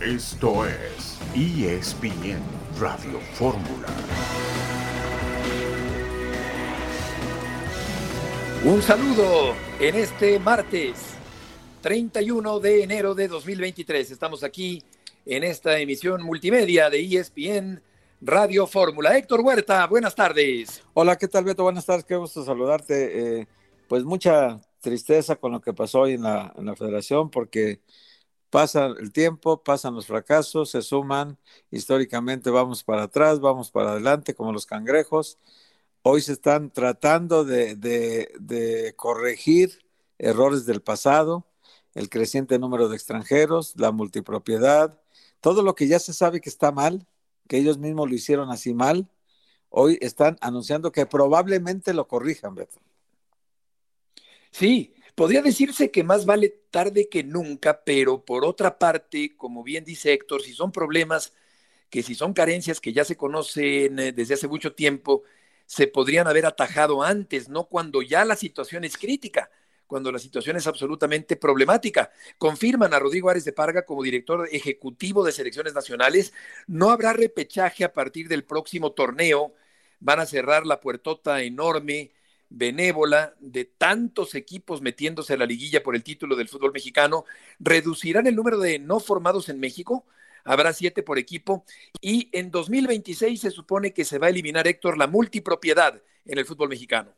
Esto es ESPN Radio Fórmula. Un saludo en este martes 31 de enero de 2023. Estamos aquí en esta emisión multimedia de ESPN Radio Fórmula. Héctor Huerta, buenas tardes. Hola, ¿qué tal Beto? Buenas tardes, qué gusto saludarte. Eh, pues mucha tristeza con lo que pasó hoy en la, federación porque pasa el tiempo, pasan los fracasos, se suman, históricamente vamos para atrás, vamos para adelante como los cangrejos. Hoy se están tratando de, corregir errores del pasado, el creciente número de extranjeros, la multipropiedad, todo lo que ya se sabe que está mal, que ellos mismos lo hicieron así mal, hoy están anunciando que probablemente lo corrijan, Beto. Sí, Podría decirse que más vale tarde que nunca, pero por otra parte, como bien dice Héctor, si son problemas que si son carencias que ya se conocen eh, desde hace mucho tiempo, se podrían haber atajado antes, no cuando ya la situación es crítica, cuando la situación es absolutamente problemática. Confirman a Rodrigo Árez de Parga como director ejecutivo de selecciones nacionales. No habrá repechaje a partir del próximo torneo. Van a cerrar la puertota enorme benévola de tantos equipos metiéndose a la liguilla por el título del fútbol mexicano, reducirán el número de no formados en México, habrá siete por equipo, y en 2026 se supone que se va a eliminar, Héctor, la multipropiedad en el fútbol mexicano.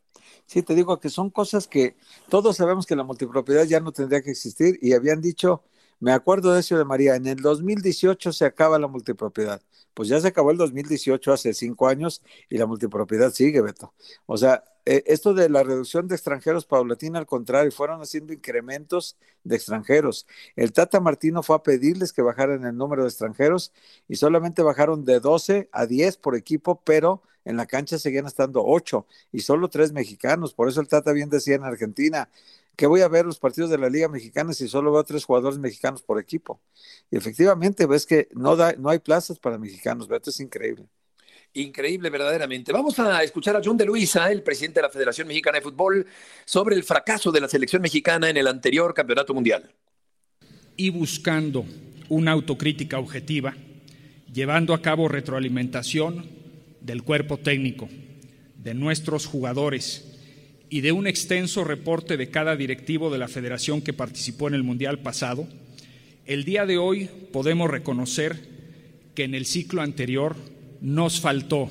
Sí, te digo que son cosas que todos sabemos que la multipropiedad ya no tendría que existir y habían dicho, me acuerdo de eso de María, en el 2018 se acaba la multipropiedad. Pues ya se acabó el 2018 hace cinco años y la multipropiedad sigue, Beto. O sea, eh, esto de la reducción de extranjeros paulatina, al contrario, fueron haciendo incrementos de extranjeros. El Tata Martino fue a pedirles que bajaran el número de extranjeros y solamente bajaron de 12 a 10 por equipo, pero en la cancha seguían estando 8 y solo 3 mexicanos. Por eso el Tata bien decía en Argentina que voy a ver los partidos de la Liga Mexicana si solo veo tres jugadores mexicanos por equipo. Y efectivamente ves que no, da, no hay plazas para mexicanos, Beto, es increíble. Increíble, verdaderamente. Vamos a escuchar a John de Luisa, el presidente de la Federación Mexicana de Fútbol, sobre el fracaso de la selección mexicana en el anterior campeonato mundial. Y buscando una autocrítica objetiva, llevando a cabo retroalimentación del cuerpo técnico, de nuestros jugadores y de un extenso reporte de cada directivo de la federación que participó en el Mundial pasado, el día de hoy podemos reconocer que en el ciclo anterior nos faltó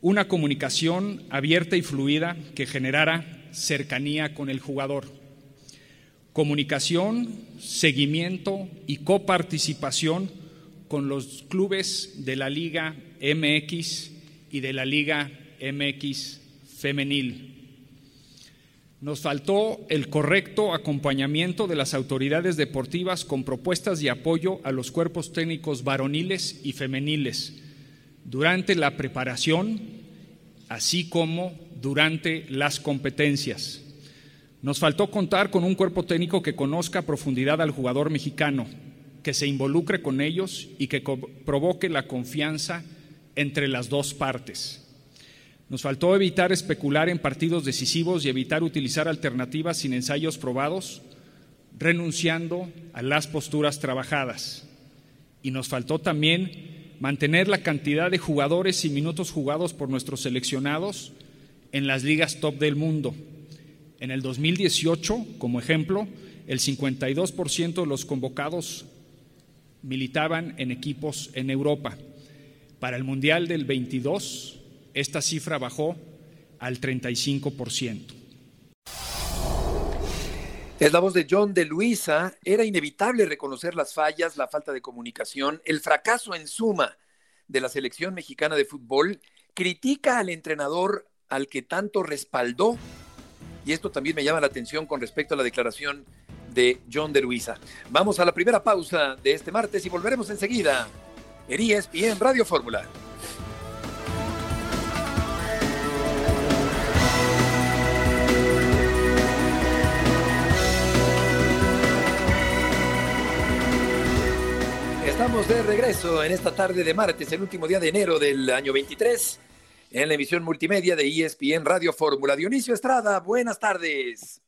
una comunicación abierta y fluida que generara cercanía con el jugador. Comunicación, seguimiento y coparticipación con los clubes de la Liga MX y de la Liga MX femenil. Nos faltó el correcto acompañamiento de las autoridades deportivas con propuestas de apoyo a los cuerpos técnicos varoniles y femeniles durante la preparación, así como durante las competencias. Nos faltó contar con un cuerpo técnico que conozca a profundidad al jugador mexicano, que se involucre con ellos y que provoque la confianza entre las dos partes. Nos faltó evitar especular en partidos decisivos y evitar utilizar alternativas sin ensayos probados, renunciando a las posturas trabajadas. Y nos faltó también mantener la cantidad de jugadores y minutos jugados por nuestros seleccionados en las ligas top del mundo. En el 2018, como ejemplo, el 52% de los convocados militaban en equipos en Europa. Para el Mundial del 22, esta cifra bajó al 35%. Es la voz de John de Luisa. Era inevitable reconocer las fallas, la falta de comunicación, el fracaso en suma de la selección mexicana de fútbol. Critica al entrenador al que tanto respaldó. Y esto también me llama la atención con respecto a la declaración de John de Luisa. Vamos a la primera pausa de este martes y volveremos enseguida en ESPN Radio Fórmula. Estamos de regreso en esta tarde de martes, el último día de enero del año 23, en la emisión multimedia de ESPN Radio Fórmula. Dionisio Estrada, buenas tardes.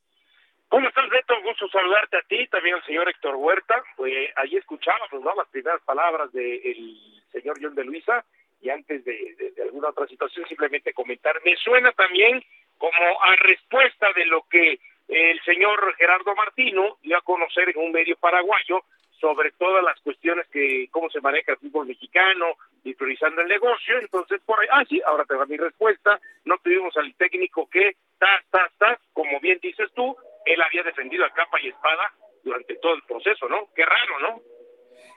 ¿Cómo estás, Beto? Gusto saludarte a ti, también al señor Héctor Huerta. Pues ahí escuchábamos ¿no? las primeras palabras del señor John de Luisa y antes de, alguna otra situación simplemente comentar. Me suena también como a respuesta de lo que el señor Gerardo Martino dio a conocer en un medio paraguayo sobre todas las cuestiones que cómo se maneja el fútbol mexicano y el negocio. Entonces, por ahí, ah, sí, ahora te va mi respuesta. No tuvimos al técnico que, ta, ta, ta, como bien dices tú, él había defendido a capa y espada durante todo el proceso, ¿no? Qué raro, ¿no?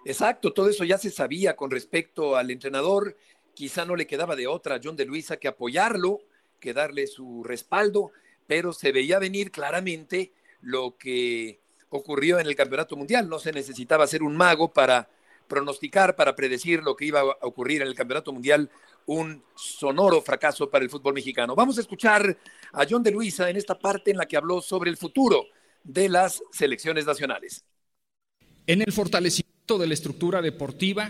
Exacto, todo eso ya se sabía con respecto al entrenador. Quizá no le quedaba de otra a John de Luisa que apoyarlo, que darle su respaldo, pero se veía venir claramente lo que ocurrió en el Campeonato Mundial. No se necesitaba ser un mago para pronosticar, para predecir lo que iba a ocurrir en el Campeonato Mundial, un sonoro fracaso para el fútbol mexicano. Vamos a escuchar a John de Luisa en esta parte en la que habló sobre el futuro de las selecciones nacionales. En el fortalecimiento de la estructura deportiva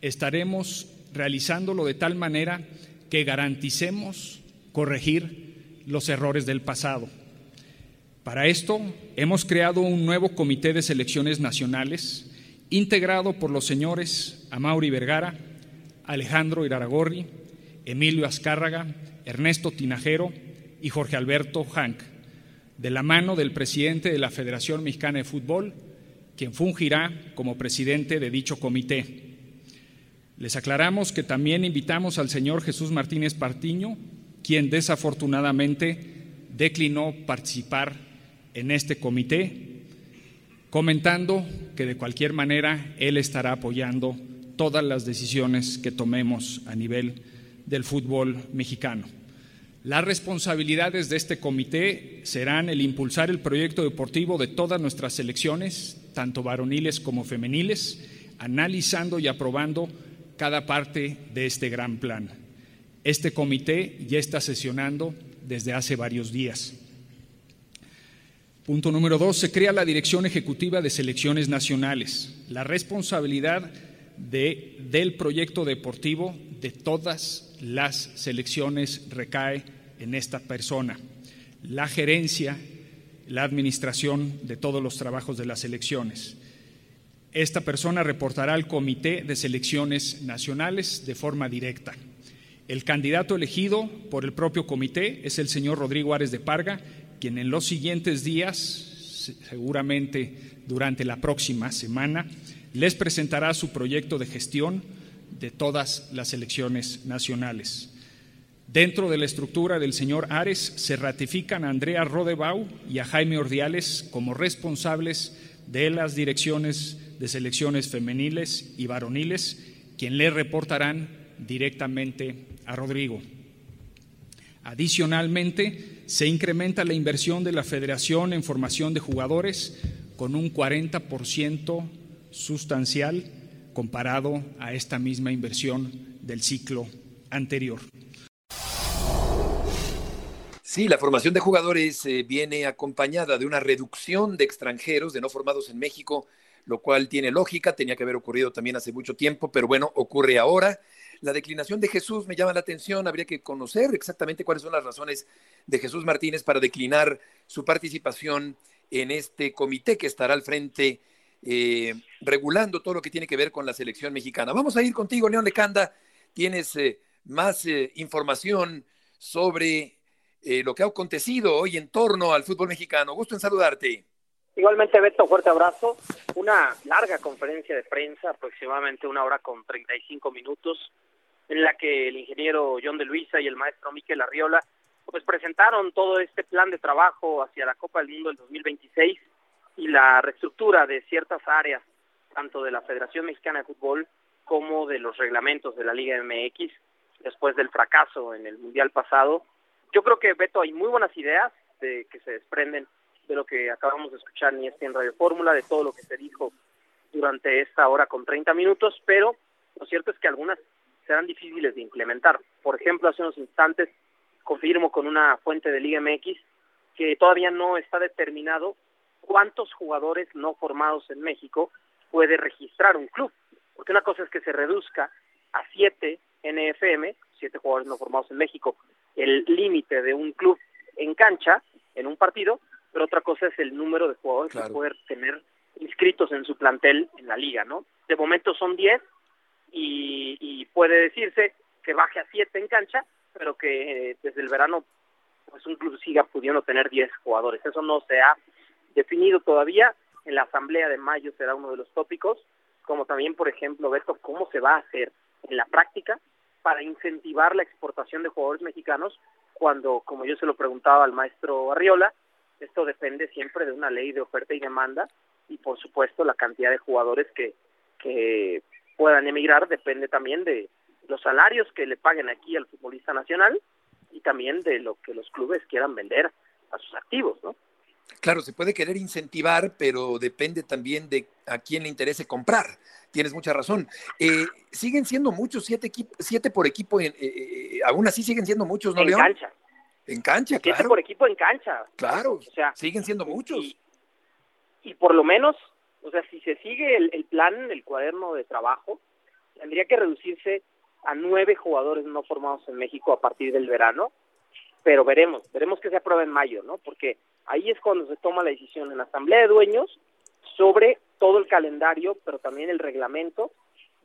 estaremos realizándolo de tal manera que garanticemos corregir los errores del pasado. Para esto hemos creado un nuevo comité de selecciones nacionales integrado por los señores Amauri Vergara, Alejandro Iraragorri, Emilio Azcárraga, Ernesto Tinajero y Jorge Alberto Hank, de la mano del presidente de la Federación Mexicana de Fútbol, quien fungirá como presidente de dicho comité. Les aclaramos que también invitamos al señor Jesús Martínez Partiño, quien desafortunadamente declinó participar en este comité comentando que de cualquier manera él estará apoyando todas las decisiones que tomemos a nivel del fútbol mexicano. Las responsabilidades de este comité serán el impulsar el proyecto deportivo de todas nuestras selecciones, tanto varoniles como femeniles, analizando y aprobando cada parte de este gran plan. Este comité ya está sesionando desde hace varios días. Punto número dos, se crea la Dirección Ejecutiva de Selecciones Nacionales. La responsabilidad de, del proyecto deportivo de todas las selecciones recae en esta persona. La gerencia, la administración de todos los trabajos de las selecciones. Esta persona reportará al Comité de Selecciones Nacionales de forma directa. El candidato elegido por el propio comité es el señor Rodrigo Ares de Parga, quien en los siguientes días, seguramente durante la próxima semana, les presentará su proyecto de gestión de todas las elecciones nacionales. Dentro de la estructura del señor Ares se ratifican a Andrea Rodebau y a Jaime Ordiales como responsables de las direcciones de selecciones femeniles y varoniles, quien le reportarán directamente a Rodrigo. Adicionalmente, se incrementa la inversión de la federación en formación de jugadores con un 40% sustancial comparado a esta misma inversión del ciclo anterior. Sí, la formación de jugadores eh, viene acompañada de una reducción de extranjeros, de no formados en México, lo cual tiene lógica, tenía que haber ocurrido también hace mucho tiempo, pero bueno, ocurre ahora. La declinación de Jesús me llama la atención, habría que conocer exactamente cuáles son las razones de Jesús Martínez para declinar su participación en este comité que estará al frente eh, regulando todo lo que tiene que ver con la selección mexicana. Vamos a ir contigo, León Lecanda. Tienes eh, más eh, información sobre lo que ha acontecido hoy en torno al fútbol mexicano. Gusto en saludarte. Igualmente, Beto, fuerte abrazo. Una larga conferencia de prensa, aproximadamente una hora con 35 minutos, en la que el ingeniero John de Luisa y el maestro Miquel Arriola pues presentaron todo este plan de trabajo hacia la Copa del Mundo del 2026 y la reestructura de ciertas áreas, tanto de la Federación Mexicana de Fútbol como de los reglamentos de la Liga MX, después del fracaso en el Mundial pasado. Yo creo que, Beto, hay muy buenas ideas de que se desprenden de lo que acabamos de escuchar ni este en Radio Fórmula, de todo lo que se dijo durante esta hora con 30 minutos, pero lo cierto es que algunas serán difíciles de implementar. Por ejemplo, hace unos instantes confirmo con una fuente de Liga MX que todavía no está determinado cuántos jugadores no formados en México puede registrar un club. Porque una cosa es que se reduzca a siete NFM, siete jugadores no formados en México, el límite de un club en cancha, en un partido, pero otra cosa es el número de jugadores que puede tener inscritos en su plantel en la liga, ¿no? De momento son 10 y, y puede decirse que baje a 7 en cancha, pero que eh, desde el verano pues un club siga pudiendo tener 10 jugadores. Eso no se ha definido todavía. En la asamblea de mayo será uno de los tópicos, como también, por ejemplo, Beto, cómo se va a hacer en la práctica para incentivar la exportación de jugadores mexicanos cuando, como yo se lo preguntaba al maestro Arriola, esto depende siempre de una ley de oferta y demanda y por supuesto la cantidad de jugadores que, que puedan emigrar depende también de los salarios que le paguen aquí al futbolista nacional y también de lo que los clubes quieran vender a sus activos, ¿no? Claro, se puede querer incentivar, pero depende también de a quién le interese comprar. Tienes mucha razón. Eh, siguen siendo muchos, siete, siete por equipo, en, eh, eh, aún así siguen siendo muchos, ¿no, en cancha. En cancha, claro. Siete por equipo en cancha. Claro, o sea, siguen siendo muchos. Y, por lo menos, o sea, si se sigue el, el plan, el cuaderno de trabajo, tendría que reducirse a nueve jugadores no formados en México a partir del verano, pero veremos, veremos que se aprueba en mayo, ¿no? Porque ahí es cuando se toma la decisión en la Asamblea de Dueños sobre todo el calendario, pero también el reglamento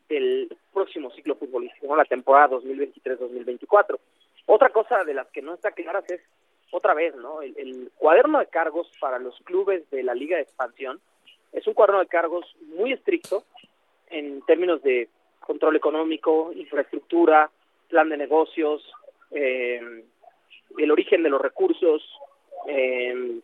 del próximo ciclo futbolístico, la temporada 2023-2024. Otra cosa de las que no está clara es, otra vez, ¿no? El, cuaderno de cargos para los clubes de la Liga de Expansión es un cuaderno de cargos muy estricto en términos de control económico, infraestructura, plan de negocios, eh, el origen de los recursos, eh,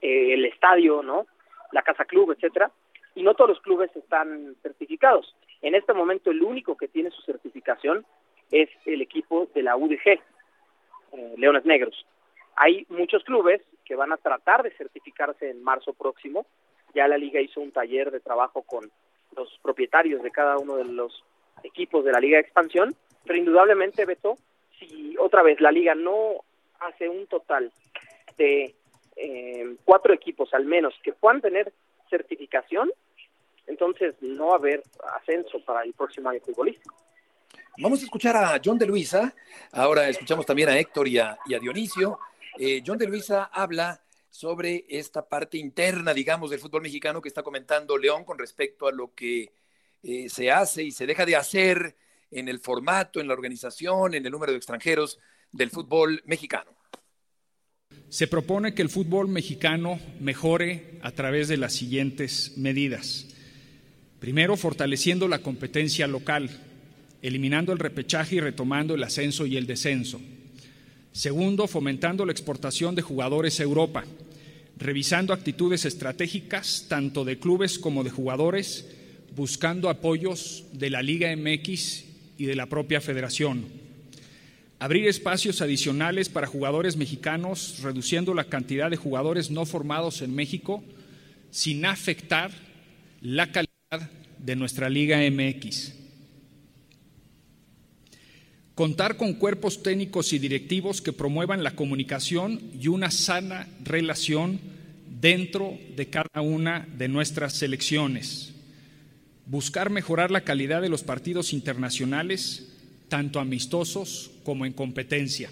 el estadio, ¿no? La casa club, etcétera. Y no todos los clubes están certificados. En este momento el único que tiene su certificación es el equipo de la UDG, eh, Leones Negros. Hay muchos clubes que van a tratar de certificarse en marzo próximo. Ya la liga hizo un taller de trabajo con los propietarios de cada uno de los equipos de la Liga de Expansión, pero indudablemente, Beto, si otra vez la Liga no hace un total de eh, cuatro equipos al menos que puedan tener certificación, entonces no va a haber ascenso para el próximo año futbolístico. Vamos a escuchar a John de Luisa, ahora escuchamos también a Héctor y a, Dionisio. Eh, John de Luisa habla sobre esta parte interna, digamos, del fútbol mexicano que está comentando León con respecto a lo que eh, se hace y se deja de hacer en el formato, en la organización, en el número de extranjeros del fútbol mexicano. Se propone que el fútbol mexicano mejore a través de las siguientes medidas. Primero, fortaleciendo la competencia local, eliminando el repechaje y retomando el ascenso y el descenso. Segundo, fomentando la exportación de jugadores a Europa, revisando actitudes estratégicas tanto de clubes como de jugadores, buscando apoyos de la Liga MX y de la propia federación. Abrir espacios adicionales para jugadores mexicanos, reduciendo la cantidad de jugadores no formados en México, sin afectar la calidad de nuestra Liga MX. Contar con cuerpos técnicos y directivos que promuevan la comunicación y una sana relación dentro de cada una de nuestras selecciones. Buscar mejorar la calidad de los partidos internacionales, tanto amistosos como en competencia.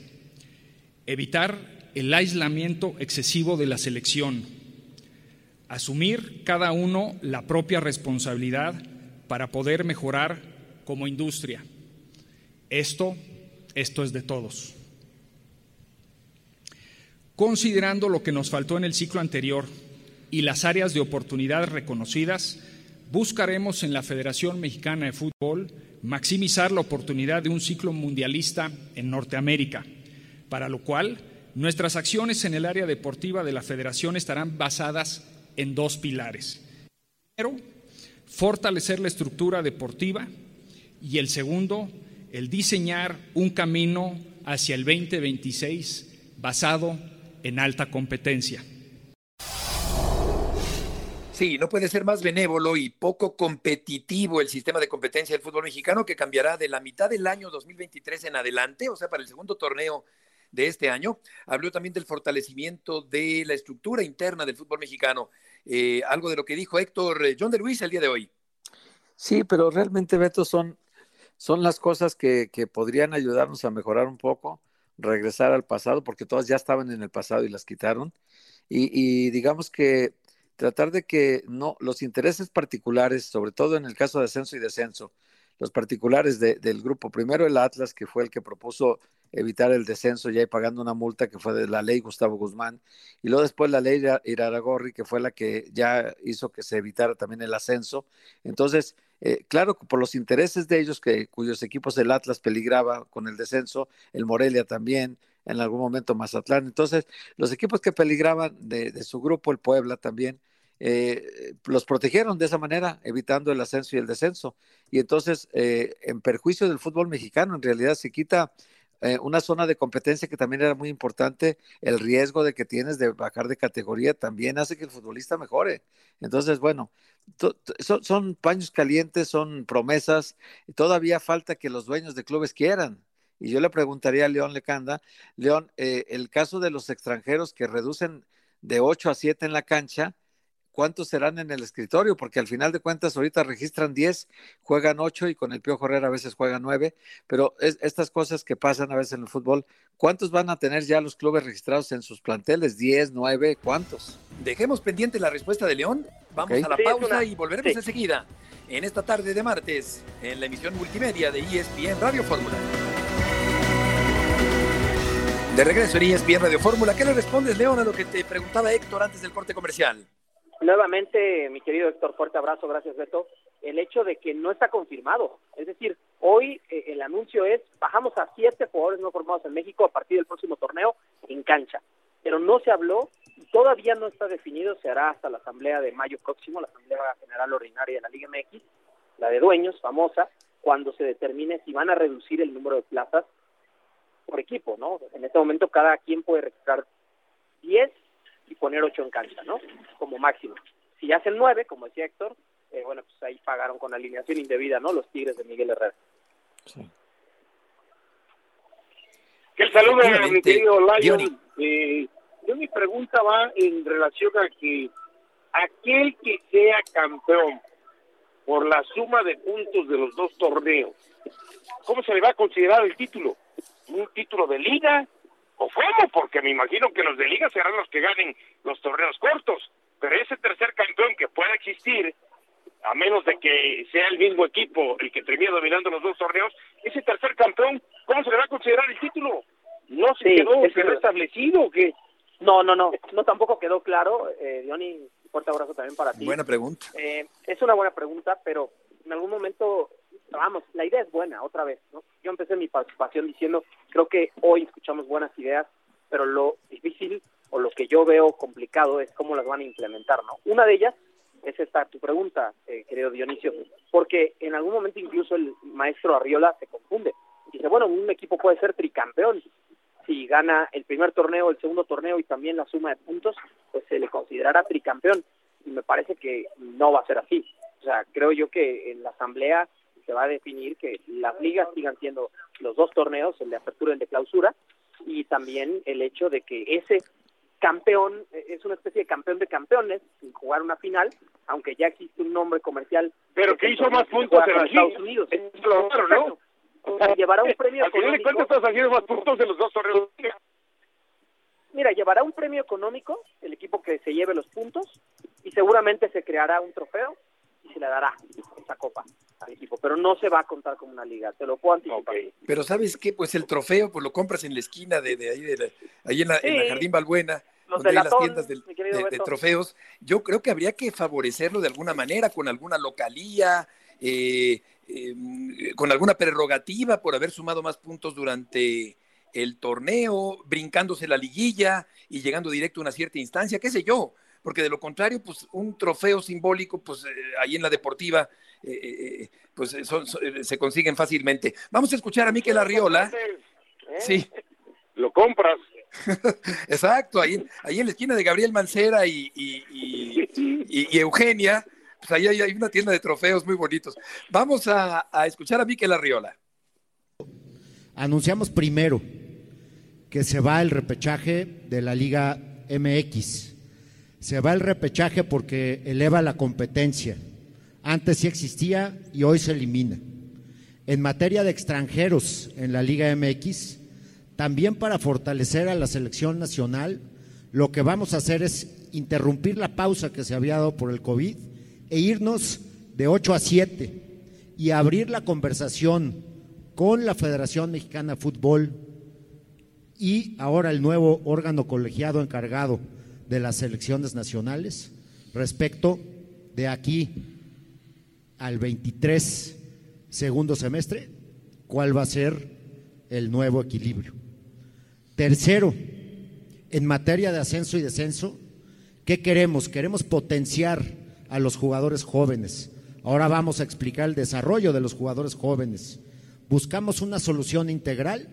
Evitar el aislamiento excesivo de la selección. Asumir cada uno la propia responsabilidad para poder mejorar como industria esto, esto es de todos. Considerando lo que nos faltó en el ciclo anterior y las áreas de oportunidad reconocidas, buscaremos en la Federación Mexicana de Fútbol maximizar la oportunidad de un ciclo mundialista en Norteamérica, para lo cual nuestras acciones en el área deportiva de la Federación estarán basadas en dos pilares. Primero, fortalecer la estructura deportiva y el segundo, el diseñar un camino hacia el 2026 basado en alta competencia. Sí, no puede ser más benévolo y poco competitivo el sistema de competencia del fútbol mexicano que cambiará de la mitad del año 2023 en adelante, o sea, para el segundo torneo de este año. Habló también del fortalecimiento de la estructura interna del fútbol mexicano, eh, algo de lo que dijo Héctor eh, John de Luis el día de hoy. Sí, pero realmente, Beto, son son las cosas que, podrían ayudarnos a mejorar un poco, regresar al pasado, porque todas ya estaban en el pasado y las quitaron, y, digamos que tratar de que no los intereses particulares, sobre todo en el caso de ascenso y descenso, los particulares del grupo, primero el Atlas, que fue el que propuso evitar el descenso ya y pagando una multa que fue de la ley Gustavo Guzmán, y luego después la ley Iraragorri, que fue la que ya hizo que se evitara también el ascenso. Entonces, eh, claro, por los intereses de ellos, que, cuyos equipos el Atlas peligraba con el descenso, el Morelia también, en algún momento Mazatlán. Entonces, los equipos que peligraban de, su grupo, el Puebla también, eh, los protegieron de esa manera, evitando el ascenso y el descenso. Y entonces, eh, en perjuicio del fútbol mexicano, en realidad se quita eh, una zona de competencia que también era muy importante, el riesgo de que tienes de bajar de categoría también hace que el futbolista mejore. Entonces, bueno, son, paños calientes, son promesas, y todavía falta que los dueños de clubes quieran. Y yo le preguntaría a León Lecanda, León, eh, el caso de los extranjeros que reducen de 8 a 7 en la cancha, cuántos serán en el escritorio, porque al final de cuentas ahorita registran 10, juegan 8 y con el Pío Herrera a veces juegan 9, pero estas cosas que pasan a veces en el fútbol, ¿cuántos van a tener ya los clubes registrados en sus planteles? ¿10, 9? ¿Cuántos? Dejemos pendiente la respuesta de León, vamos a la pausa y volveremos enseguida en esta tarde de martes en la emisión multimedia de ESPN Radio Fórmula. De regreso en ESPN Radio Fórmula, ¿qué le respondes, León, a lo que te preguntaba Héctor antes del corte comercial? Nuevamente, mi querido Héctor, fuerte abrazo, gracias Beto. El hecho de que no está confirmado, es decir, hoy eh, el anuncio es bajamos a siete jugadores no formados en México a partir del próximo torneo en cancha, pero no se habló, todavía no está definido, se hará hasta la asamblea de mayo próximo, la asamblea general ordinaria de la Liga MX, la de dueños, famosa, cuando se determine si van a reducir el número de plazas por equipo, ¿no? En este momento cada quien puede registrar 10 y poner ocho en cancha, ¿no? Como máximo. Si hacen nueve, como decía Héctor, eh, bueno, pues ahí pagaron con alineación indebida, ¿no? Los Tigres de Miguel Herrera. Sí. Que el saludo a mi querido Lion. Eh, yo mi pregunta va en relación a que aquel que sea campeón por la suma de puntos de los dos torneos, ¿cómo se le va a considerar el título? ¿Un título de liga? O fuego, porque me imagino que los de liga serán los que ganen los torneos cortos, pero ese tercer campeón que pueda existir, a menos de que sea el mismo equipo el que termine dominando los dos torneos, ese tercer campeón, ¿cómo se le va a considerar el título? ¿No se quedó, establecido o qué? No, no, no, no tampoco quedó claro, eh, Diony, fuerte abrazo también para ti. Buena pregunta. Eh, es una buena pregunta, pero en algún momento vamos, la idea es buena, otra vez, ¿no? Yo empecé mi participación diciendo, creo que hoy escuchamos buenas ideas, pero lo difícil o lo que yo veo complicado es cómo las van a implementar, ¿no? Una de ellas es esta tu pregunta, eh, querido Dionisio, porque en algún momento incluso el maestro Arriola se confunde. Dice, bueno, un equipo puede ser tricampeón. Si gana el primer torneo, el segundo torneo y también la suma de puntos, pues se le considerará tricampeón. Y me parece que no va a ser así. O sea, creo yo que en la asamblea se va a definir que las ligas sigan siendo los dos torneos, el de apertura y el de clausura, y también el hecho de que ese campeón eh, es una especie de campeón de campeones sin jugar una final, aunque ya existe un nombre comercial. Pero que hizo más puntos en Estados Unidos. Es claro, ¿no? O sea, llevará un premio Al final de cuentas estás haciendo más puntos de los dos torneos. Mira, llevará un premio económico el equipo que se lleve los puntos y seguramente se creará un trofeo y se le dará esa copa al equipo, pero no se va a contar como una liga, te lo puedo anticipar. Pero ¿sabes qué? Pues el trofeo, pues lo compras en la esquina de, ahí, de ahí en la, Jardín Balbuena, donde hay las tiendas de, trofeos. Yo creo que habría que favorecerlo de alguna manera, con alguna localía, eh, em, con alguna prerrogativa por haber sumado más puntos durante el torneo, brincándose la liguilla y llegando directo a una cierta instancia, qué sé yo porque de lo contrario, pues un trofeo simbólico, pues eh, ahí en la deportiva, eh, eh, pues se consiguen fácilmente. Vamos a escuchar a Miquel Arriola. Sí. Lo compras. Exacto, ahí, ahí en la esquina de Gabriel Mancera y, y, Eugenia, pues ahí hay, una tienda de trofeos muy bonitos. Vamos a, a escuchar a Miquel Arriola. Anunciamos primero que se va el repechaje de la Liga MX se va el repechaje porque eleva la competencia. Antes sí existía y hoy se elimina. En materia de extranjeros en la Liga MX, también para fortalecer a la selección nacional, lo que vamos a hacer es interrumpir la pausa que se había dado por el COVID e irnos de 8 a 7 y abrir la conversación con la Federación Mexicana de Fútbol y ahora el nuevo órgano colegiado encargado de las elecciones nacionales respecto de aquí al 23 segundo semestre, cuál va a ser el nuevo equilibrio. Tercero, en materia de ascenso y descenso, ¿qué queremos? Queremos potenciar a los jugadores jóvenes. Ahora vamos a explicar el desarrollo de los jugadores jóvenes. Buscamos una solución integral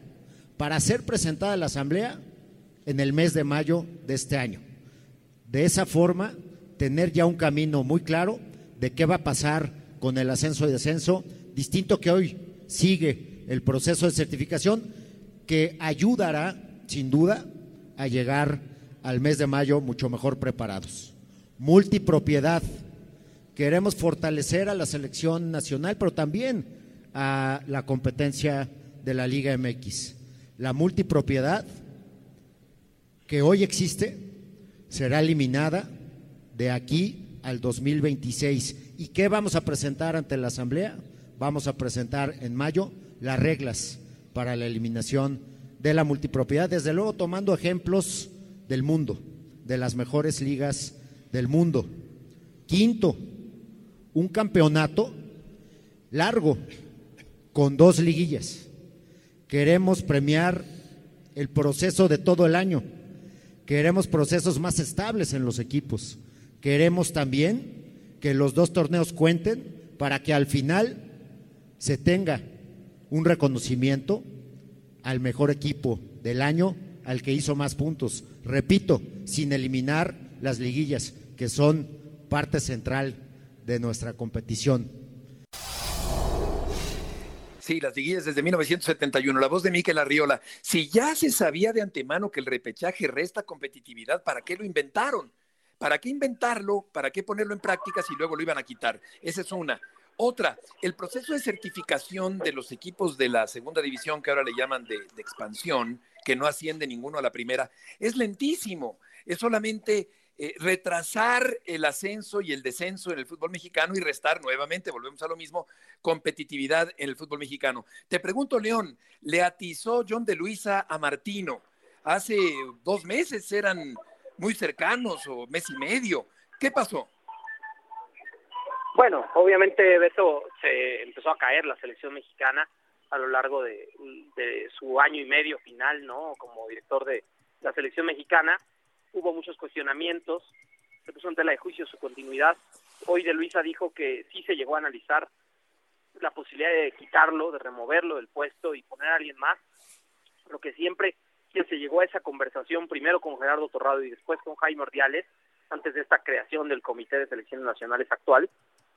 para ser presentada a la Asamblea en el mes de mayo de este año. De esa forma, tener ya un camino muy claro de qué va a pasar con el ascenso y descenso, distinto que hoy sigue el proceso de certificación, que ayudará, sin duda, a llegar al mes de mayo mucho mejor preparados. Multipropiedad. Queremos fortalecer a la selección nacional, pero también a la competencia de la Liga MX. La multipropiedad que hoy existe será eliminada de aquí al 2026. ¿Y qué vamos a presentar ante la Asamblea? Vamos a presentar en mayo las reglas para la eliminación de la multipropiedad, desde luego tomando ejemplos del mundo, de las mejores ligas del mundo. Quinto, un campeonato largo con dos liguillas. Queremos premiar el proceso de todo el año. Queremos procesos más estables en los equipos. Queremos también que los dos torneos cuenten para que al final se tenga un reconocimiento al mejor equipo del año, al que hizo más puntos. Repito, sin eliminar las liguillas, que son parte central de nuestra competición. Sí, las liguillas desde 1971. La voz de Miquel Arriola. Si ya se sabía de antemano que el repechaje resta competitividad, ¿para qué lo inventaron? ¿Para qué inventarlo? ¿Para qué ponerlo en práctica si luego lo iban a quitar? Esa es una. Otra, el proceso de certificación de los equipos de la segunda división, que ahora le llaman de, expansión, que no asciende ninguno a la primera, es lentísimo. Es solamente eh, retrasar el ascenso y el descenso en el fútbol mexicano y restar nuevamente, volvemos a lo mismo, competitividad en el fútbol mexicano. Te pregunto, León, le atizó John de Luisa a Martino. Hace dos meses eran muy cercanos o mes y medio. ¿Qué pasó? Bueno, obviamente Beto se empezó a caer la selección mexicana a lo largo de, su año y medio final, ¿no? Como director de la selección mexicana, hubo muchos cuestionamientos, se puso en tela de juicio su continuidad. Hoy de Luisa dijo que sí se llegó a analizar la posibilidad de quitarlo, de removerlo del puesto y poner a alguien más, lo que siempre que se llegó a esa conversación primero con Gerardo Torrado y después con Jaime Ordiales, antes de esta creación del Comité de Selecciones Nacionales actual,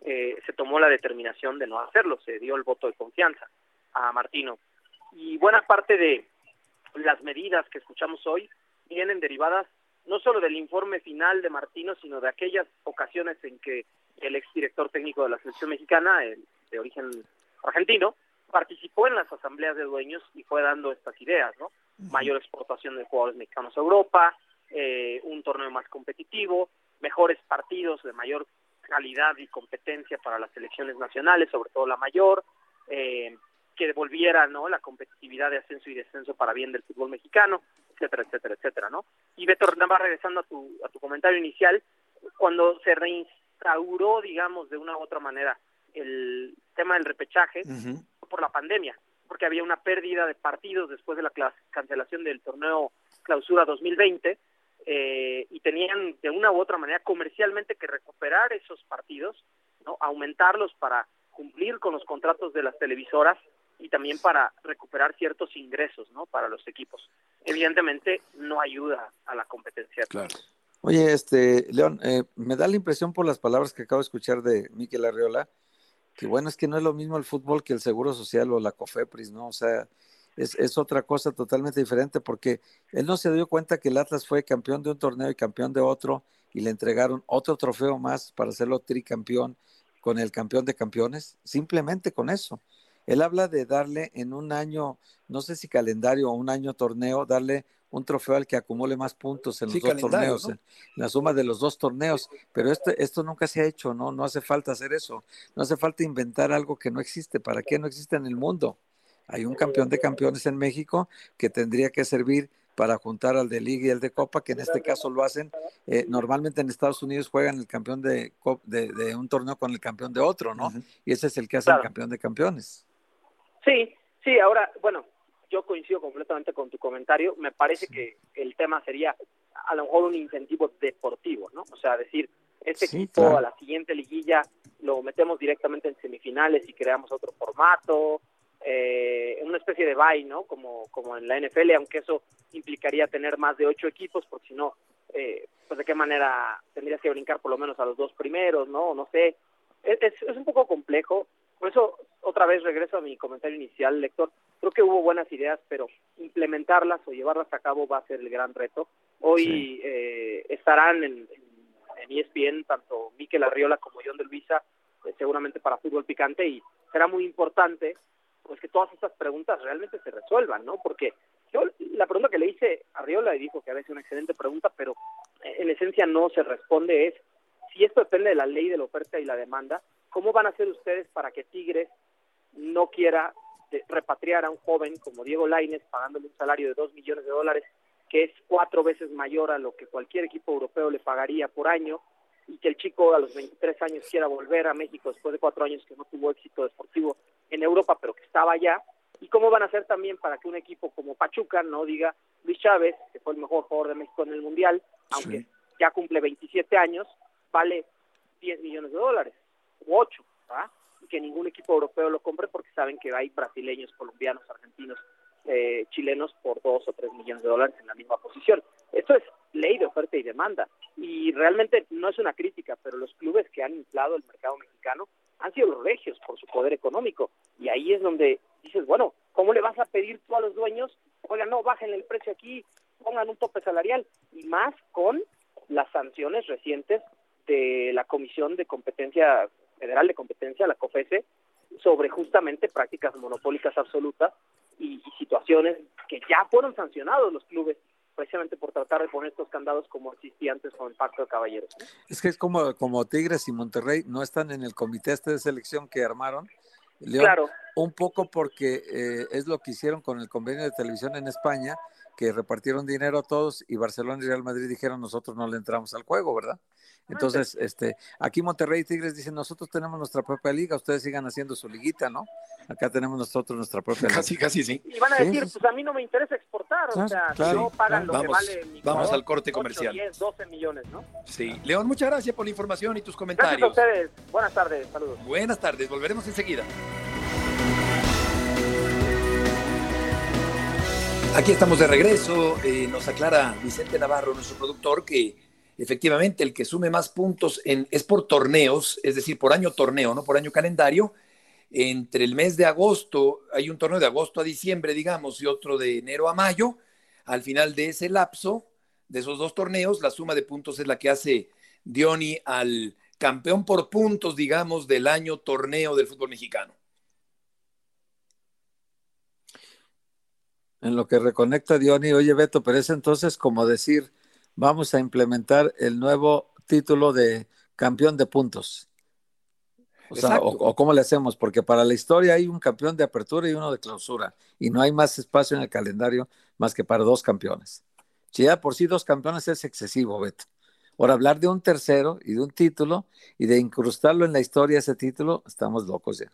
eh, se tomó la determinación de no hacerlo, se dio el voto de confianza a Martino. Y buena parte de las medidas que escuchamos hoy vienen derivadas no solo del informe final de Martino, sino de aquellas ocasiones en que el exdirector técnico de la selección mexicana, de origen argentino, participó en las asambleas de dueños y fue dando estas ideas, ¿no? Mayor exportación de jugadores mexicanos a Europa, eh, un torneo más competitivo, mejores partidos de mayor calidad y competencia para las selecciones nacionales, sobre todo la mayor, eh, que devolviera ¿no? la competitividad de ascenso y descenso para bien del fútbol mexicano, etcétera, etcétera, etcétera, ¿no? Y Beto, va regresando a tu, a tu comentario inicial, cuando se reinstauró, digamos, de una u otra manera el tema del repechaje por la pandemia, porque había una pérdida de partidos después de la cancelación del torneo Clausura 2020, eh, y tenían de una u otra manera comercialmente que recuperar esos partidos, ¿no? aumentarlos para cumplir con los contratos de las televisoras y también para recuperar ciertos ingresos ¿no? para los equipos. Evidentemente no ayuda a la competencia. Claro. Oye, este, León, eh, me da la impresión por las palabras que acabo de escuchar de Miquel Arriola, que bueno, es que no es lo mismo el fútbol que el Seguro Social o la COFEPRIS, ¿no? O sea, es, otra cosa totalmente diferente porque él no se dio cuenta que el Atlas fue campeón de un torneo y campeón de otro y le entregaron otro trofeo más para hacerlo tricampeón con el campeón de campeones, simplemente con eso. Él habla de darle en un año, no sé si calendario o un año torneo, darle un trofeo al que acumule más puntos en los dos torneos, en la suma de los dos torneos. Pero esto, esto nunca se ha hecho, ¿no? No hace falta hacer eso. No hace falta inventar algo que no existe. ¿Para qué no existe en el mundo? Hay un campeón de campeones en México que tendría que servir para juntar al de Liga y el de Copa, que en este caso lo hacen. Eh, normalmente en Estados Unidos juegan el campeón de, de, un torneo con el campeón de otro, ¿no? Y ese es el que hace el campeón de campeones. Sí, sí, ahora, bueno, yo coincido completamente con tu comentario. Me parece que el tema sería a lo mejor un incentivo deportivo, ¿no? O sea, decir, este equipo a la siguiente liguilla lo metemos directamente en semifinales y creamos otro formato, eh, una especie de bye, ¿no? Como, como en la NFL, aunque eso implicaría tener más de ocho equipos, porque si no, eh, pues de qué manera tendrías que brincar por lo menos a los dos primeros, ¿no? No sé. Es, es, un poco complejo. Vez regreso a mi comentario inicial, lector. Creo que hubo buenas ideas, pero implementarlas o llevarlas a cabo va a ser el gran reto. Hoy eh, estarán en, en, ESPN tanto Miquel Arriola como John de Luisa, eh, seguramente para fútbol picante, y será muy importante pues que todas estas preguntas realmente se resuelvan, ¿no? Porque yo la pregunta que le hice a Riola y dijo que había sido una excelente pregunta, pero en esencia no se responde es si esto depende de la ley de la oferta y la demanda, ¿cómo van a hacer ustedes para que Tigres no quiera repatriar a un joven como Diego Lainez pagándole un salario de dos millones de dólares, que es cuatro veces mayor a lo que cualquier equipo europeo le pagaría por año, y que el chico a los 23 años quiera volver a México después de cuatro años que no tuvo éxito deportivo en Europa, pero que estaba allá, y cómo van a hacer también para que un equipo como Pachuca no diga Luis Chávez, que fue el mejor jugador de México en el Mundial, aunque ya cumple 27 años, vale 10 millones de dólares, u 8, y que ningún equipo europeo lo compre porque saben que hay brasileños, colombianos, argentinos, eh, chilenos por 2 o 3 millones de dólares en la misma posición. Esto es ley de oferta y demanda. Y realmente no es una crítica, pero los clubes que han inflado el mercado mexicano han sido los regios por su poder económico. Y ahí es donde dices, bueno, ¿cómo le vas a pedir tú a los dueños? Oigan, no, bajen el precio aquí, pongan un tope salarial. Y más con las sanciones recientes de la Comisión de Competencia Federal de Competencia, la COFESE, sobre justamente prácticas monopólicas absolutas y, situaciones que ya fueron sancionados los clubes precisamente por tratar de poner estos candados como existía antes con el Pacto de Caballeros. Es que es como, como Tigres y Monterrey no están en el comité este de selección que armaron. claro. Un poco porque eh, es lo que hicieron con el convenio de televisión en España, que repartieron dinero a todos y Barcelona y Real Madrid dijeron nosotros no le entramos al juego, ¿verdad? Entonces, este, aquí Monterrey y Tigres dicen, nosotros tenemos nuestra propia liga, ustedes sigan haciendo su liguita, ¿no? Acá tenemos nosotros nuestra propia liga. Casi, casi, sí. Y van a decir, pues a mí no me interesa exportar, o sea, no pagan lo vamos, que vale mi Vamos al corte comercial. 10, 12 millones, ¿no? Sí. León, muchas gracias por la información y tus comentarios. Gracias a ustedes. Buenas tardes, saludos. Buenas tardes, volveremos enseguida. Aquí estamos de regreso. Eh, nos aclara Vicente Navarro, nuestro productor, que efectivamente el que sume más puntos es por torneos, es decir, por año torneo, no por año calendario. Entre el mes de agosto, hay un torneo de agosto a diciembre, digamos, y otro de enero a mayo. Al final de ese lapso, de esos dos torneos, la suma de puntos es la que hace Dioni al campeón por puntos, digamos, del año torneo del fútbol mexicano. En lo que reconecta Dioni, oye Beto, pero es entonces como decir, vamos a implementar el nuevo título de campeón de puntos. O, sea, o, cómo le hacemos, porque para la historia hay un campeón de apertura y uno de clausura, y no hay más espacio en el calendario más que para dos campeones. Si ya por sí dos campeones es excesivo, Beto. Por hablar de un tercero y de un título y de incrustarlo en la historia ese título, estamos locos ya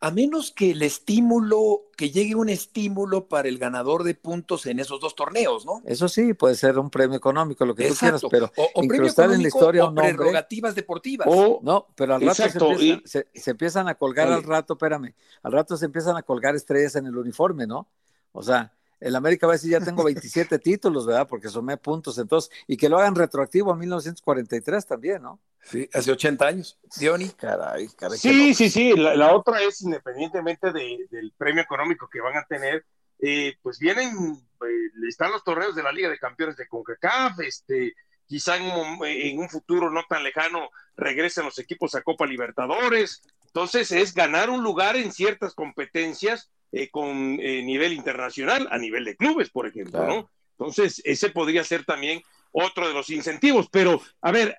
a menos que el estímulo, que llegue un estímulo para el ganador de puntos en esos dos torneos, ¿no? Eso sí, puede ser un premio económico, lo que tú quieras, pero o, incrustar en la historia o prerrogativas deportivas. no, pero al rato se empiezan, a colgar al rato, espérame, al rato se empiezan a colgar estrellas en el uniforme, ¿no? O sea, el América va a decir, ya tengo 27 títulos, ¿verdad? Porque sumé puntos, entonces, y que lo hagan retroactivo a 1943 también, ¿no? Sí, hace 80 años. Diony. Caray, caray. Sí, sí, sí. La, otra es, independientemente del premio económico que van a tener, eh, pues vienen, eh, están los torneos de la Liga de Campeones de CONCACAF, este, quizá en un, en un futuro no tan lejano regresen los equipos a Copa Libertadores. Entonces es ganar un lugar en ciertas competencias eh, con nivel internacional, a nivel de clubes, por ejemplo, ¿no? Entonces, ese podría ser también otro de los incentivos. Pero, a ver,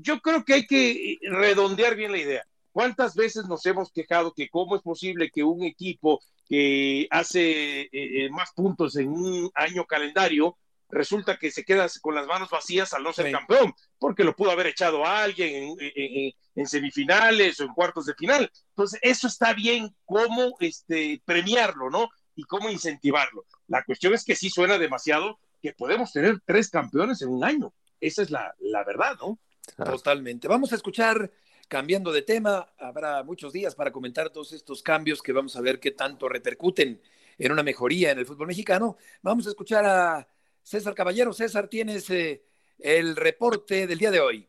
yo creo que hay que redondear bien la idea. ¿Cuántas veces nos hemos quejado que cómo es posible que un equipo que hace eh, eh, más puntos en un año calendario resulta que se queda con las manos vacías al no ser campeón, porque lo pudo haber echado a alguien en, semifinales o en cuartos de final. Entonces, eso está bien, cómo este, premiarlo, ¿no? Y cómo incentivarlo. La cuestión es que sí suena demasiado que podemos tener tres campeones en un año. Esa es la, la verdad, ¿no? Totalmente. Vamos a escuchar, cambiando de tema, habrá muchos días para comentar todos estos cambios que vamos a ver qué tanto repercuten en una mejoría en el fútbol mexicano. Vamos a escuchar a César Caballero. César, tienes eh, el reporte del día de hoy.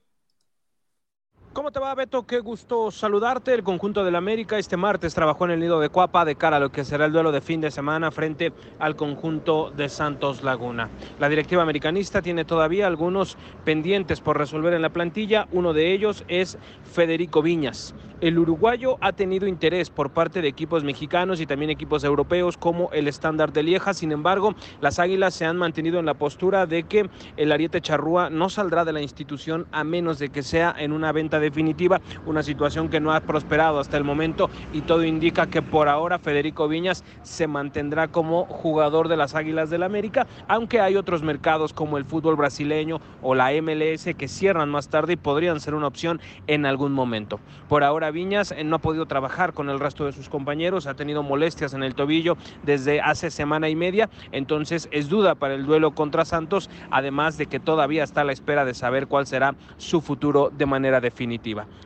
¿Cómo te va, Beto? Qué gusto saludarte. El conjunto del América este martes trabajó en el nido de Cuapa de cara a lo que será el duelo de fin de semana frente al conjunto de Santos Laguna. La directiva americanista tiene todavía algunos pendientes por resolver en la plantilla. Uno de ellos es Federico Viñas. El uruguayo ha tenido interés por parte de equipos mexicanos y también equipos europeos como el estándar de Lieja. Sin embargo, las Águilas se han mantenido en la postura de que el Ariete Charrúa no saldrá de la institución a menos de que sea en una venta definitiva, una situación que no ha prosperado hasta el momento y todo indica que por ahora Federico Viñas se mantendrá como jugador de las Águilas del América, aunque hay otros mercados como el fútbol brasileño o la MLS que cierran más tarde y podrían ser una opción en algún momento. Por ahora Viñas eh, no ha podido trabajar con el resto de sus compañeros, ha tenido molestias en el tobillo desde hace semana y media, entonces es duda para el duelo contra Santos, además de que todavía está a la espera de saber cuál será su futuro de manera definitiva.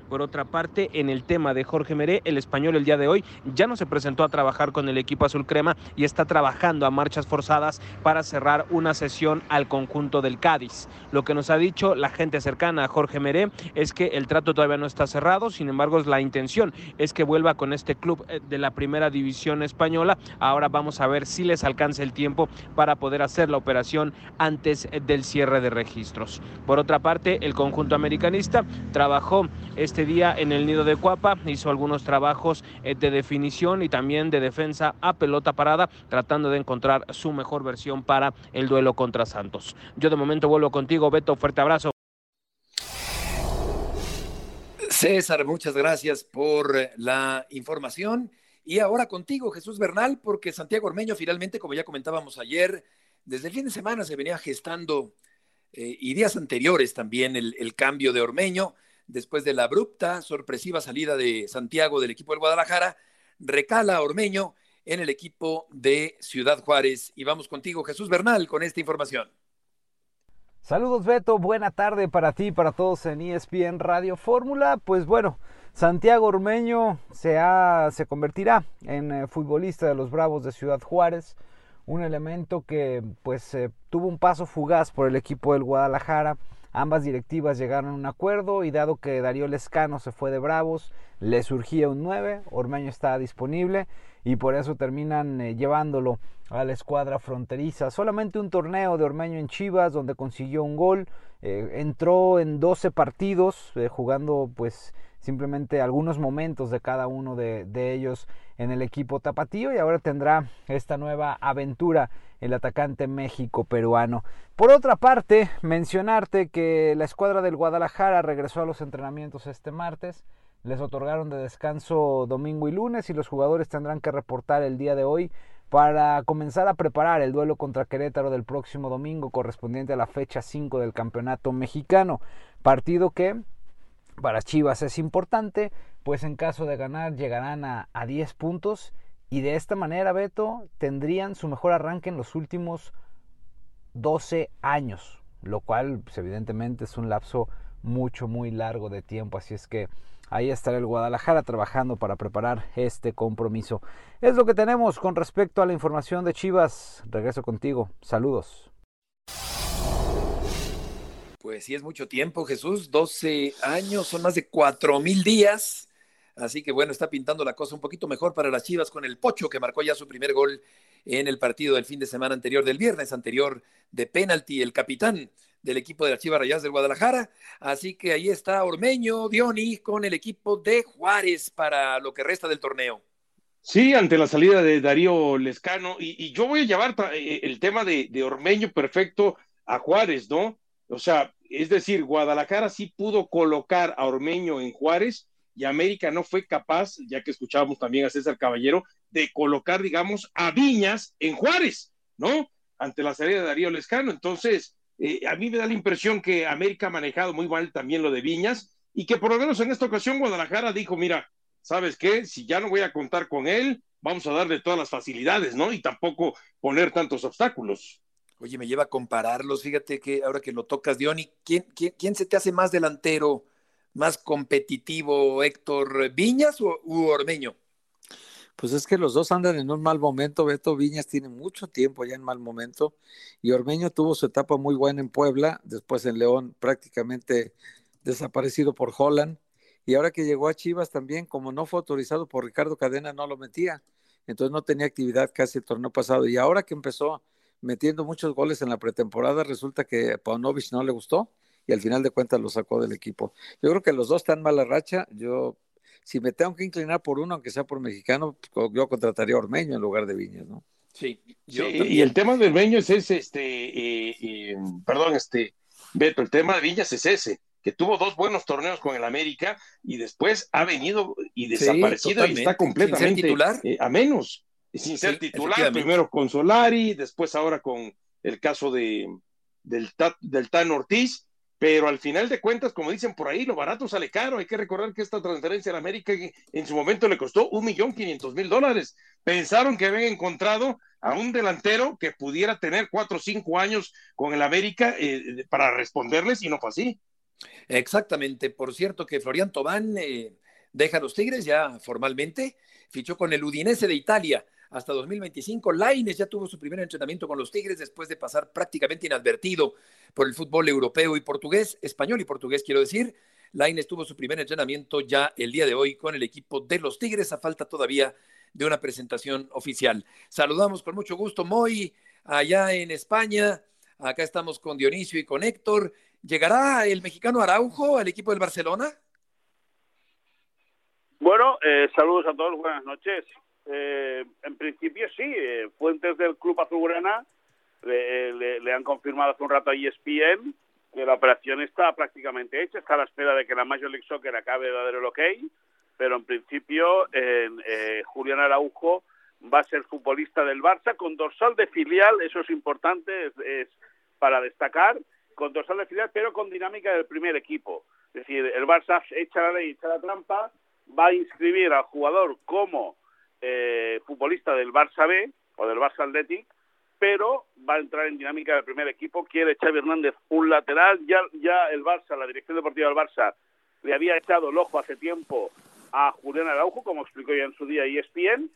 Por otra parte, en el tema de Jorge Meré, el español el día de hoy ya no se presentó a trabajar con el equipo azul crema y está trabajando a marchas forzadas para cerrar una sesión al conjunto del Cádiz. Lo que nos ha dicho la gente cercana a Jorge Meré es que el trato todavía no está cerrado, sin embargo la intención es que vuelva con este club eh, de la primera división española. Ahora vamos a ver si les alcanza el tiempo para poder hacer la operación antes eh, del cierre de registros. Por otra parte, el conjunto americanista trabajó este día en el nido de Cuapa, hizo algunos trabajos eh, de definición y también de defensa a pelota parada, tratando de encontrar su mejor versión para el duelo contra Santos. Yo de momento vuelvo contigo, Beto, fuerte abrazo. César, muchas gracias por eh, la información. Y ahora contigo, Jesús Bernal, porque Santiago Ormeño finalmente, como ya comentábamos ayer, desde el fin de semana se venía gestando eh, y días anteriores también el, el, cambio de Ormeño, después de la abrupta, sorpresiva salida de Santiago del equipo del Guadalajara, recala Ormeño en el equipo de Ciudad Juárez. Y vamos contigo, Jesús Bernal, con esta información. Saludos Beto, buena tarde para ti y para todos en ESPN Radio Fórmula. Pues bueno, Santiago Ormeño se, se convertirá en eh, futbolista de los Bravos de Ciudad Juárez, un elemento que pues eh, tuvo un paso fugaz por el equipo del Guadalajara. Ambas directivas llegaron a un acuerdo y dado que Darío Lescano se fue de Bravos, le surgía un 9, Ormeño estaba disponible y por eso terminan eh, llevándolo a la escuadra fronteriza. Solamente un torneo de Ormeño en Chivas donde consiguió un gol. Eh, entró en 12 partidos eh, jugando pues simplemente algunos momentos de cada uno de, de, ellos en el equipo tapatío y ahora tendrá esta nueva aventura el atacante México peruano. Por otra parte, mencionarte que la escuadra del Guadalajara regresó a los entrenamientos este martes. Les otorgaron de descanso domingo y lunes y los jugadores tendrán que reportar el día de hoy para comenzar a preparar el duelo contra Querétaro del próximo domingo correspondiente a la fecha 5 del Campeonato Mexicano. Partido que para Chivas es importante, pues en caso de ganar llegarán a, a 10 puntos y de esta manera, Beto, tendrían su mejor arranque en los últimos 12 años, lo cual pues, evidentemente es un lapso mucho, muy largo de tiempo, así es que Ahí estará el Guadalajara trabajando para preparar este compromiso. Es lo que tenemos con respecto a la información de Chivas. Regreso contigo. Saludos. Pues sí, es mucho tiempo, Jesús. 12 años, son más de 4 mil días. Así que bueno, está pintando la cosa un poquito mejor para las Chivas con el Pocho, que marcó ya su primer gol en el partido del fin de semana anterior, del viernes anterior, de penalti, el capitán del equipo de las Chivas Rayas del Guadalajara. Así que ahí está Ormeño, Dioni con el equipo de Juárez para lo que resta del torneo. Sí, ante la salida de Darío Lescano, y, yo voy a llevar eh, el tema de, de, Ormeño perfecto a Juárez, ¿no? O sea, es decir, Guadalajara sí pudo colocar a Ormeño en Juárez y América no fue capaz, ya que escuchábamos también a César Caballero, de colocar, digamos, a Viñas en Juárez, ¿no? Ante la salida de Darío Lescano. Entonces, eh, a mí me da la impresión que América ha manejado muy mal también lo de Viñas y que por lo menos en esta ocasión Guadalajara dijo, mira, ¿sabes qué? Si ya no voy a contar con él, vamos a darle todas las facilidades, ¿no? Y tampoco poner tantos obstáculos. Oye, me lleva a compararlos. Fíjate que ahora que lo tocas, Diony, ¿quién, quién, se te hace más delantero, más competitivo, Héctor Viñas o u Ormeño? Pues es que los dos andan en un mal momento. Beto Viñas tiene mucho tiempo ya en mal momento y Ormeño tuvo su etapa muy buena en Puebla, después en León prácticamente desaparecido por Holland y ahora que llegó a Chivas también, como no fue autorizado por Ricardo Cadena, no lo metía. Entonces no tenía actividad casi el torneo pasado. Y ahora que empezó metiendo muchos goles en la pretemporada, resulta que a Paunovic no le gustó y al final de cuentas lo sacó del equipo. Yo creo que los dos están mala racha. Yo, si me tengo que inclinar por uno, aunque sea por mexicano, pues, yo contrataría a Ormeño en lugar de Viñas, ¿no? Sí, y el tema de Ormeño es ese, este, eh, eh, perdón, este, Beto, el tema de Viñas es ese que tuvo dos buenos torneos con el América y después ha venido y desaparecido y está completamente titular? Eh, a menos, sin ser titular, primero con Solari, después ahora con el caso de, del, del Tan Ortiz, pero al final de cuentas, como dicen por ahí, lo barato sale caro. Hay que recordar que esta transferencia al América en su momento le costó un millón quinientos mil dólares. Pensaron que habían encontrado a un delantero que pudiera tener cuatro o cinco años con el América eh, para responderles y no fue así. Exactamente. Por cierto que Florian Tobán eh, deja los Tigres ya formalmente, fichó con el Udinese de Italia hasta 2025. Laines ya tuvo su primer entrenamiento con los Tigres después de pasar prácticamente inadvertido por el fútbol europeo y portugués, español y portugués quiero decir. Laines tuvo su primer entrenamiento ya el día de hoy con el equipo de los Tigres, a falta todavía de una presentación oficial. Saludamos con mucho gusto, Moy, allá en España. Acá estamos con Dionisio y con Héctor. ¿Llegará el mexicano Araujo al equipo del Barcelona? Bueno, eh, saludos a todos, buenas noches. Eh, en principio sí, eh, fuentes del Club Azulgrana le, le, han confirmado hace un rato a ESPN que la operación está prácticamente hecha, está a la espera de que la Major League Soccer acabe de dar el ok, pero en principio Julián Araujo va a ser futbolista del Barça con dorsal de filial, eso es importante, es para destacar, con dorsal de filial, pero con dinámica del primer equipo. Es decir, el Barça echa la ley, echa la trampa, va a inscribir al jugador como eh, futbolista del Barça B o del Barça Athletic, pero va a entrar en dinámica del primer equipo. Quiere Xavi Hernández un lateral. Ya, ya el Barça, la dirección deportiva del Barça, le había echado el ojo hace tiempo a Julián Araujo, como explicó ya en su día ESPN,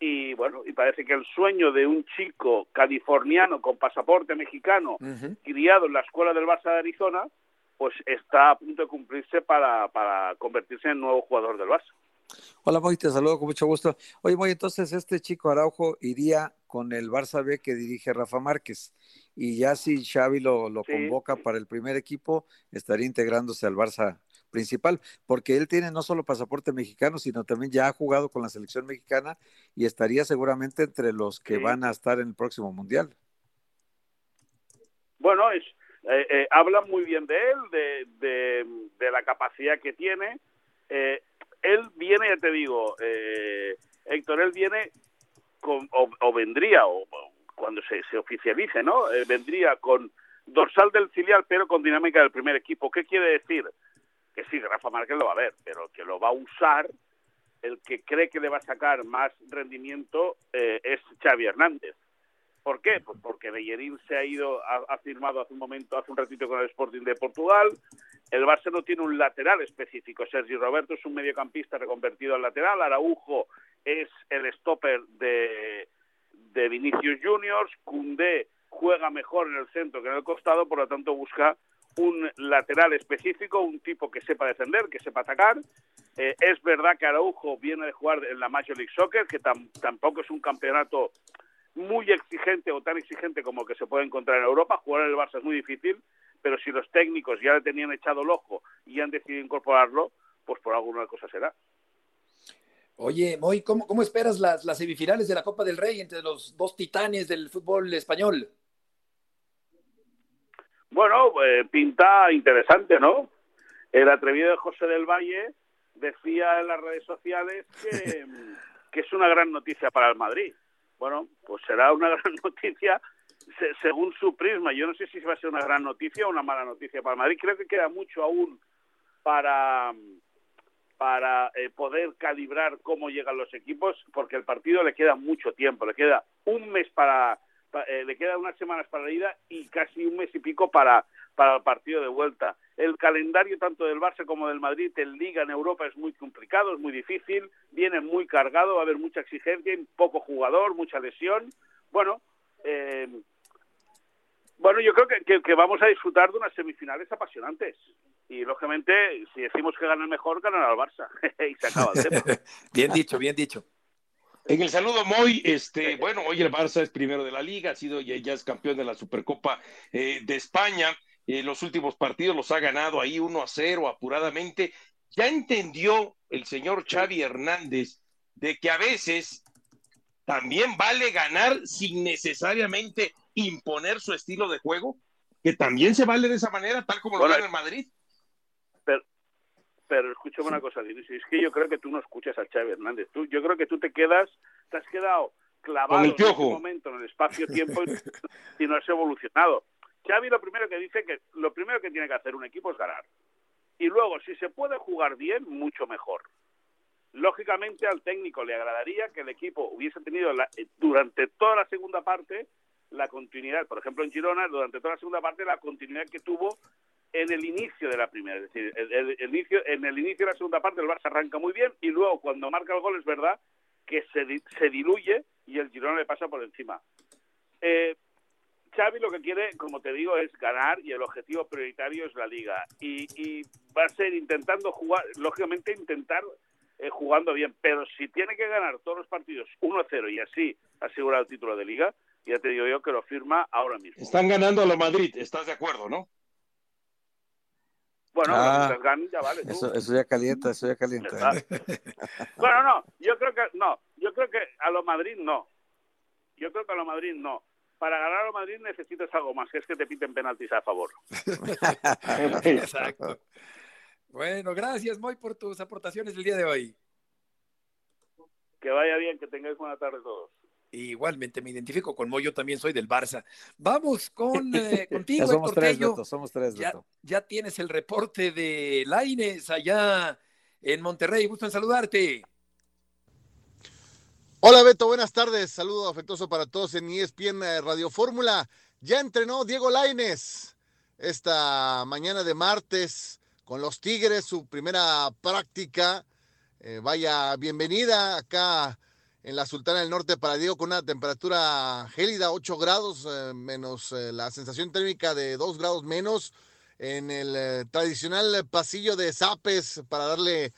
y bueno, y parece que el sueño de un chico californiano con pasaporte mexicano, criado en la escuela del Barça de Arizona, pues está a punto de cumplirse para, para convertirse en nuevo jugador del Barça. Hola Moy, te saludo con mucho gusto. Oye Moy, entonces este chico Araujo iría con el Barça B que dirige Rafa Márquez y ya si Xavi lo, lo convoca para el primer equipo, estaría integrándose al Barça principal, porque él tiene no solo pasaporte mexicano, sino también ya ha jugado con la selección mexicana y estaría seguramente entre los que van a estar en el próximo mundial. Bueno, es, eh, eh, hablan muy bien de él, de, de, la capacidad que tiene. Eh, él viene, ya te digo, Héctor, él viene con, o, vendría, o, cuando se, se oficialice, ¿no? vendría con dorsal del filial, pero con dinámica del primer equipo. ¿Qué quiere decir? que sí, Rafa Márquez lo va a ver, pero que lo va a usar, el que cree que le va a sacar más rendimiento eh, es Xavi Hernández. ¿Por qué? Pues porque Bellerín se ha ido, ha, firmado hace un momento, hace un ratito con el Sporting de Portugal. El Barça no tiene un lateral específico. Sergi Roberto es un mediocampista reconvertido al lateral. Araujo es el stopper de, de Vinicius Juniors. Cundé juega mejor en el centro que en el costado, por lo tanto busca un lateral específico, un tipo que sepa defender, que sepa atacar. Eh, es verdad que Araujo viene de jugar en la Major League Soccer, que tampoco es un campeonato muy exigente o tan exigente como que se puede encontrar en Europa. Jugar en el Barça es muy difícil, pero si los técnicos ya le tenían echado el ojo y han decidido incorporarlo, pues por alguna cosa será. Oye, Moy, ¿cómo, cómo esperas las, las semifinales de la Copa del Rey entre los dos titanes del fútbol español? Bueno, eh, pinta interesante, ¿no? El atrevido de José del Valle decía en las redes sociales que, que es una gran noticia para el Madrid. Bueno, pues será una gran noticia se, según su prisma. Yo no sé si va a ser una gran noticia o una mala noticia para Madrid. Creo que queda mucho aún para para eh, poder calibrar cómo llegan los equipos, porque el partido le queda mucho tiempo, le queda un mes para, eh, le queda unas semanas para la ida y casi un mes y pico para, para el partido de vuelta. El calendario tanto del Barça como del Madrid en Liga en Europa es muy complicado, es muy difícil, viene muy cargado, va a haber mucha exigencia, poco jugador, mucha lesión. Bueno, eh, bueno, yo creo que, que, vamos a disfrutar de unas semifinales apasionantes. Y lógicamente, si decimos que gana el mejor, ganará el Barça. y se acaba el tema. bien dicho, bien dicho. En el saludo, Moy, este, bueno, hoy el Barça es primero de la liga, ha sido ya, ya es campeón de la Supercopa eh, de España. Eh, los últimos partidos los ha ganado ahí 1 a 0, apuradamente. Ya entendió el señor Xavi Hernández de que a veces también vale ganar sin necesariamente imponer su estilo de juego, que también se vale de esa manera, tal como lo gana en Madrid. Pero, pero escúchame una cosa, es que yo creo que tú no escuchas a Xavi Hernández. Tú, yo creo que tú te quedas, te has quedado clavado en este momento en el espacio-tiempo y no has evolucionado. Xavi lo primero que dice que lo primero que tiene que hacer un equipo es ganar. Y luego, si se puede jugar bien, mucho mejor. Lógicamente al técnico le agradaría que el equipo hubiese tenido durante toda la segunda parte la continuidad, por ejemplo en Girona, durante toda la segunda parte, la continuidad que tuvo en el inicio de la primera. Es decir, el, inicio, en el inicio de la segunda parte el Barça arranca muy bien y luego cuando marca el gol es verdad que se, se diluye y el Girona le pasa por encima. Eh, Xavi lo que quiere, como te digo, es ganar y el objetivo prioritario es la liga. Y, y va a ser intentando jugar, lógicamente intentar eh, jugando bien, pero si tiene que ganar todos los partidos 1-0 y así asegurar el título de liga, ya te digo yo que lo firma ahora mismo. Están ganando a la Madrid, ¿estás de acuerdo, no? Bueno, Ah, ganen, ya vale. tú. Eso, eso ya calienta, eso ya calienta. ¿eh? bueno, no, yo creo que no, yo creo que a lo Madrid no. Yo creo que a lo Madrid no. Para ganar a Madrid necesitas algo más, que es que te piten penaltis a favor. Exacto. Bueno, gracias, Moy, por tus aportaciones el día de hoy. Que vaya bien, que tengáis buena tarde todos. Igualmente me identifico con Moy, yo también soy del Barça. Vamos con eh, contigo, Ya somos Héctor tres. Beto, somos tres, Ya, ya tienes el reporte de Laines allá en Monterrey. Gusto en saludarte. Hola Beto, buenas tardes. Saludo afectuoso para todos en ESPN eh, Radio Fórmula. Ya entrenó Diego Laines esta mañana de martes con los Tigres, su primera práctica. Eh, vaya, bienvenida acá en la Sultana del Norte para Diego con una temperatura gélida, 8 grados eh, menos la sensación térmica de 2 grados menos en el tradicional pasillo de Zapes para darle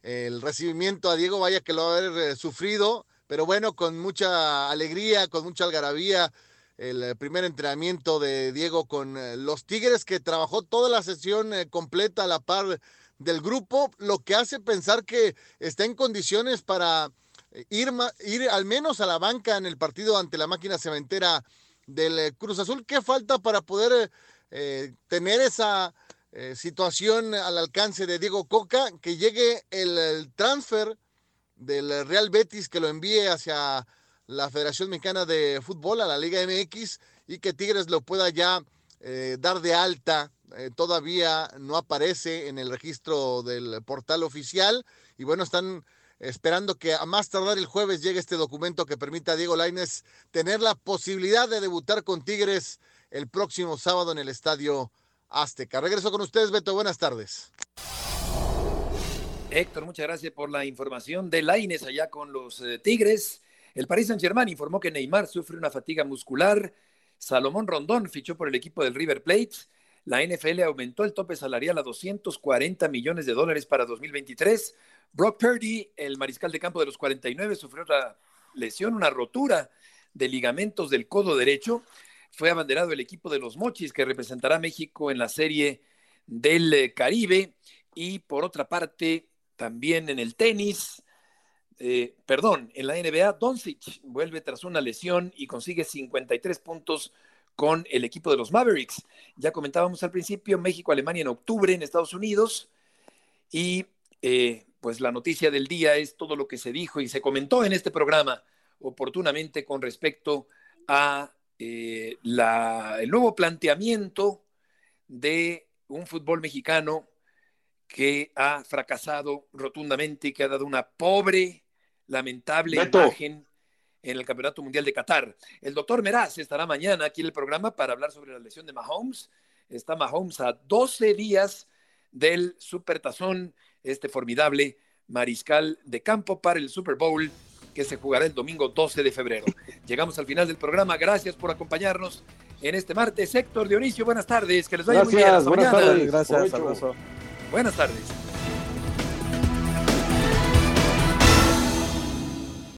el recibimiento a Diego, vaya que lo va a haber sufrido, pero bueno, con mucha alegría, con mucha algarabía, el eh, primer entrenamiento de Diego con eh, los Tigres, que trabajó toda la sesión eh, completa a la par del grupo, lo que hace pensar que está en condiciones para ir, ir al menos a la banca en el partido ante la máquina cementera del Cruz Azul. ¿Qué falta para poder eh, tener esa situación al alcance de Diego Coca? Que llegue el transfer del Real Betis, que lo envíe hacia la Federación Mexicana de Fútbol, a la Liga MX, y que Tigres lo pueda ya eh, dar de alta. Eh, todavía no aparece en el registro del portal oficial. Y bueno, están esperando que a más tardar el jueves llegue este documento que permita a Diego Lainez tener la posibilidad de debutar con Tigres el próximo sábado en el Estadio Azteca. Regreso con ustedes, Beto. Buenas tardes. Héctor, muchas gracias por la información de Laines allá con los eh, Tigres. El Paris Saint-Germain informó que Neymar sufre una fatiga muscular. Salomón Rondón fichó por el equipo del River Plate. La NFL aumentó el tope salarial a 240 millones de dólares para 2023. Brock Purdy, el mariscal de campo de los 49, sufrió una lesión, una rotura de ligamentos del codo derecho. Fue abanderado el equipo de los Mochis que representará a México en la serie del eh, Caribe. Y por otra parte, también en el tenis, eh, perdón, en la NBA, Doncic vuelve tras una lesión y consigue 53 puntos con el equipo de los Mavericks. Ya comentábamos al principio, México, Alemania en octubre en Estados Unidos y eh, pues la noticia del día es todo lo que se dijo y se comentó en este programa oportunamente con respecto a eh, el nuevo planteamiento de un fútbol mexicano que ha fracasado rotundamente y que ha dado una pobre, lamentable imagen en el Campeonato Mundial de Qatar. El doctor Meraz estará mañana aquí en el programa para hablar sobre la lesión de Mahomes. Está Mahomes a 12 días del Supertazón, este formidable mariscal de campo para el Super Bowl que se jugará el domingo 12 de febrero. Llegamos al final del programa. Gracias por acompañarnos en este martes. Héctor Dionisio, buenas tardes. Que les vaya muy bien. Hasta buenas mañana. Tardes, gracias, Buenas tardes.